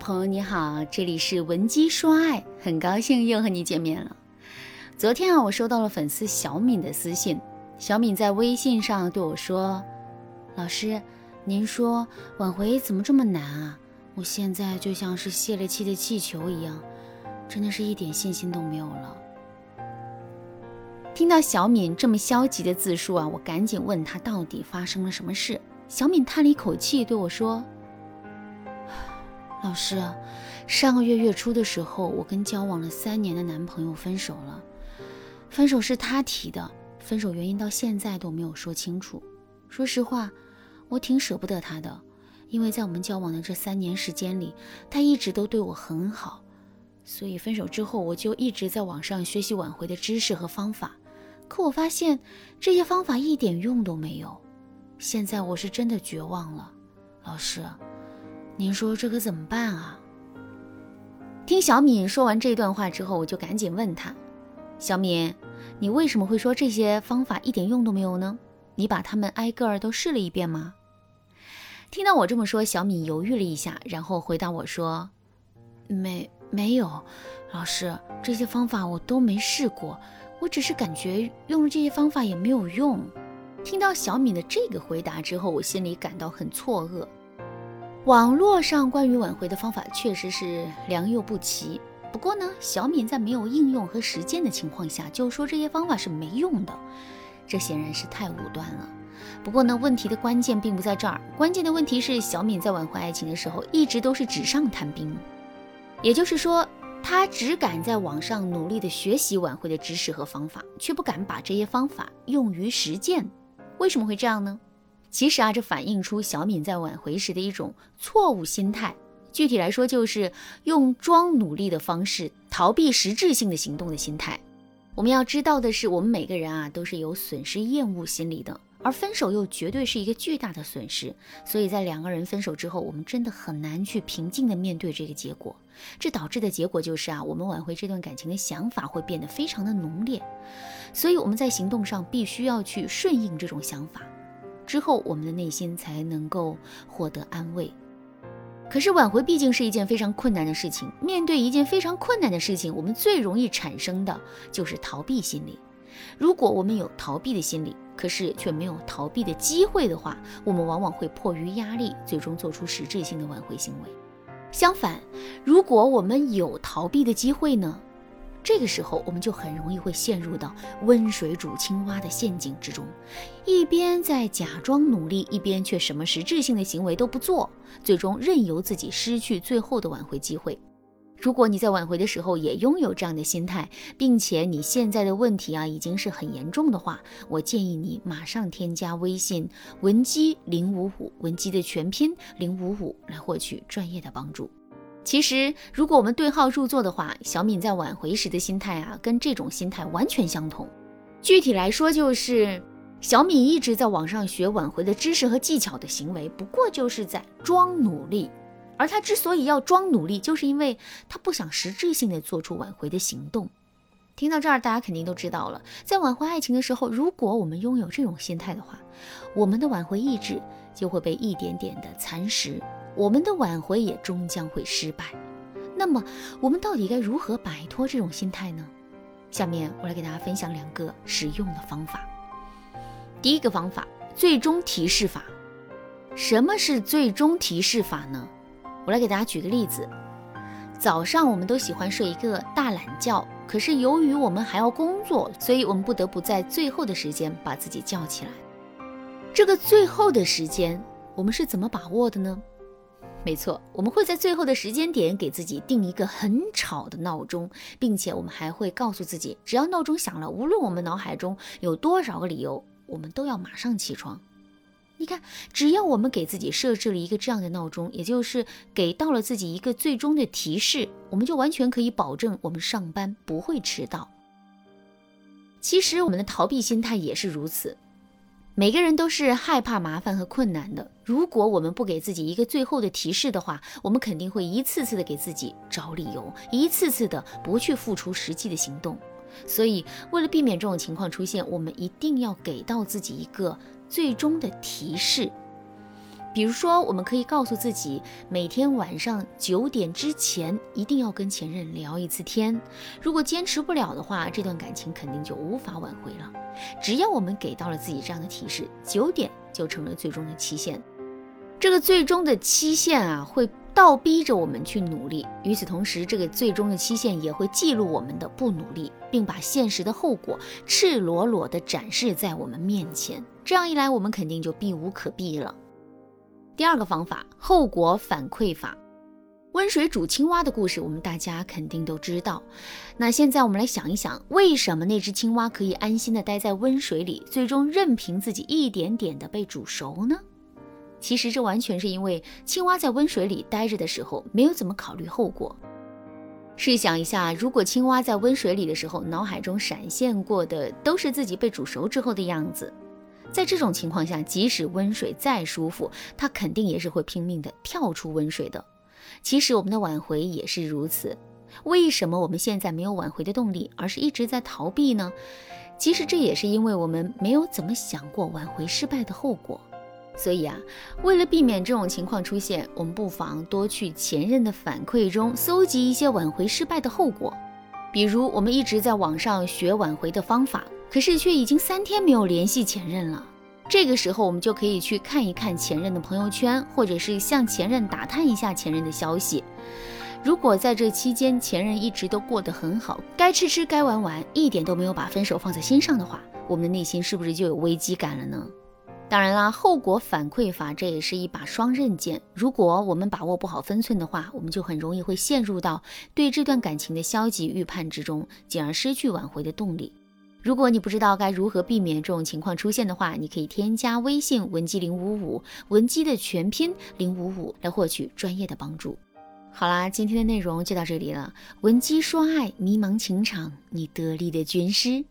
朋友你好，这里是文姬说爱，很高兴又和你见面了。昨天啊，我收到了粉丝小敏的私信，小敏在微信上对我说：“老师，您说挽回怎么这么难啊？我现在就像是泄了气的气球一样，真的是一点信心都没有了。”听到小敏这么消极的自述啊，我赶紧问她到底发生了什么事。小敏叹了一口气对我说。老师，上个月月初的时候，我跟交往了三年的男朋友分手了。分手是他提的，分手原因到现在都没有说清楚。说实话，我挺舍不得他的，因为在我们交往的这三年时间里，他一直都对我很好。所以分手之后，我就一直在网上学习挽回的知识和方法。可我发现这些方法一点用都没有。现在我是真的绝望了，老师。您说这可怎么办啊？听小敏说完这段话之后，我就赶紧问她：“小敏，你为什么会说这些方法一点用都没有呢？你把它们挨个儿都试了一遍吗？”听到我这么说，小敏犹豫了一下，然后回答我说：“没没有，老师，这些方法我都没试过，我只是感觉用了这些方法也没有用。”听到小敏的这个回答之后，我心里感到很错愕。网络上关于挽回的方法确实是良莠不齐，不过呢，小敏在没有应用和实践的情况下就说这些方法是没用的，这显然是太武断了。不过呢，问题的关键并不在这儿，关键的问题是小敏在挽回爱情的时候一直都是纸上谈兵，也就是说，她只敢在网上努力的学习挽回的知识和方法，却不敢把这些方法用于实践。为什么会这样呢？其实啊，这反映出小敏在挽回时的一种错误心态。具体来说，就是用装努力的方式逃避实质性的行动的心态。我们要知道的是，我们每个人啊都是有损失厌恶心理的，而分手又绝对是一个巨大的损失。所以在两个人分手之后，我们真的很难去平静的面对这个结果。这导致的结果就是啊，我们挽回这段感情的想法会变得非常的浓烈。所以我们在行动上必须要去顺应这种想法。之后，我们的内心才能够获得安慰。可是，挽回毕竟是一件非常困难的事情。面对一件非常困难的事情，我们最容易产生的就是逃避心理。如果我们有逃避的心理，可是却没有逃避的机会的话，我们往往会迫于压力，最终做出实质性的挽回行为。相反，如果我们有逃避的机会呢？这个时候，我们就很容易会陷入到温水煮青蛙的陷阱之中，一边在假装努力，一边却什么实质性的行为都不做，最终任由自己失去最后的挽回机会。如果你在挽回的时候也拥有这样的心态，并且你现在的问题啊已经是很严重的话，我建议你马上添加微信文姬零五五，文姬的全拼零五五，来获取专业的帮助。其实，如果我们对号入座的话，小敏在挽回时的心态啊，跟这种心态完全相同。具体来说，就是小敏一直在网上学挽回的知识和技巧的行为，不过就是在装努力。而她之所以要装努力，就是因为她不想实质性的做出挽回的行动。听到这儿，大家肯定都知道了，在挽回爱情的时候，如果我们拥有这种心态的话，我们的挽回意志就会被一点点的蚕食。我们的挽回也终将会失败。那么，我们到底该如何摆脱这种心态呢？下面我来给大家分享两个实用的方法。第一个方法，最终提示法。什么是最终提示法呢？我来给大家举个例子。早上我们都喜欢睡一个大懒觉，可是由于我们还要工作，所以我们不得不在最后的时间把自己叫起来。这个最后的时间，我们是怎么把握的呢？没错，我们会在最后的时间点给自己定一个很吵的闹钟，并且我们还会告诉自己，只要闹钟响了，无论我们脑海中有多少个理由，我们都要马上起床。你看，只要我们给自己设置了一个这样的闹钟，也就是给到了自己一个最终的提示，我们就完全可以保证我们上班不会迟到。其实我们的逃避心态也是如此。每个人都是害怕麻烦和困难的。如果我们不给自己一个最后的提示的话，我们肯定会一次次的给自己找理由，一次次的不去付出实际的行动。所以，为了避免这种情况出现，我们一定要给到自己一个最终的提示。比如说，我们可以告诉自己，每天晚上九点之前一定要跟前任聊一次天。如果坚持不了的话，这段感情肯定就无法挽回了。只要我们给到了自己这样的提示，九点就成了最终的期限。这个最终的期限啊，会倒逼着我们去努力。与此同时，这个最终的期限也会记录我们的不努力，并把现实的后果赤裸裸地展示在我们面前。这样一来，我们肯定就避无可避了。第二个方法，后果反馈法。温水煮青蛙的故事，我们大家肯定都知道。那现在我们来想一想，为什么那只青蛙可以安心的待在温水里，最终任凭自己一点点的被煮熟呢？其实这完全是因为青蛙在温水里待着的时候，没有怎么考虑后果。试想一下，如果青蛙在温水里的时候，脑海中闪现过的都是自己被煮熟之后的样子。在这种情况下，即使温水再舒服，它肯定也是会拼命的跳出温水的。其实我们的挽回也是如此。为什么我们现在没有挽回的动力，而是一直在逃避呢？其实这也是因为我们没有怎么想过挽回失败的后果。所以啊，为了避免这种情况出现，我们不妨多去前任的反馈中搜集一些挽回失败的后果。比如，我们一直在网上学挽回的方法。可是却已经三天没有联系前任了，这个时候我们就可以去看一看前任的朋友圈，或者是向前任打探一下前任的消息。如果在这期间前任一直都过得很好，该吃吃该玩玩，一点都没有把分手放在心上的话，我们的内心是不是就有危机感了呢？当然啦，后果反馈法这也是一把双刃剑。如果我们把握不好分寸的话，我们就很容易会陷入到对这段感情的消极预判之中，进而失去挽回的动力。如果你不知道该如何避免这种情况出现的话，你可以添加微信文姬零五五，文姬的全拼零五五，来获取专业的帮助。好啦，今天的内容就到这里了。文姬说爱，迷茫情场，你得力的军师。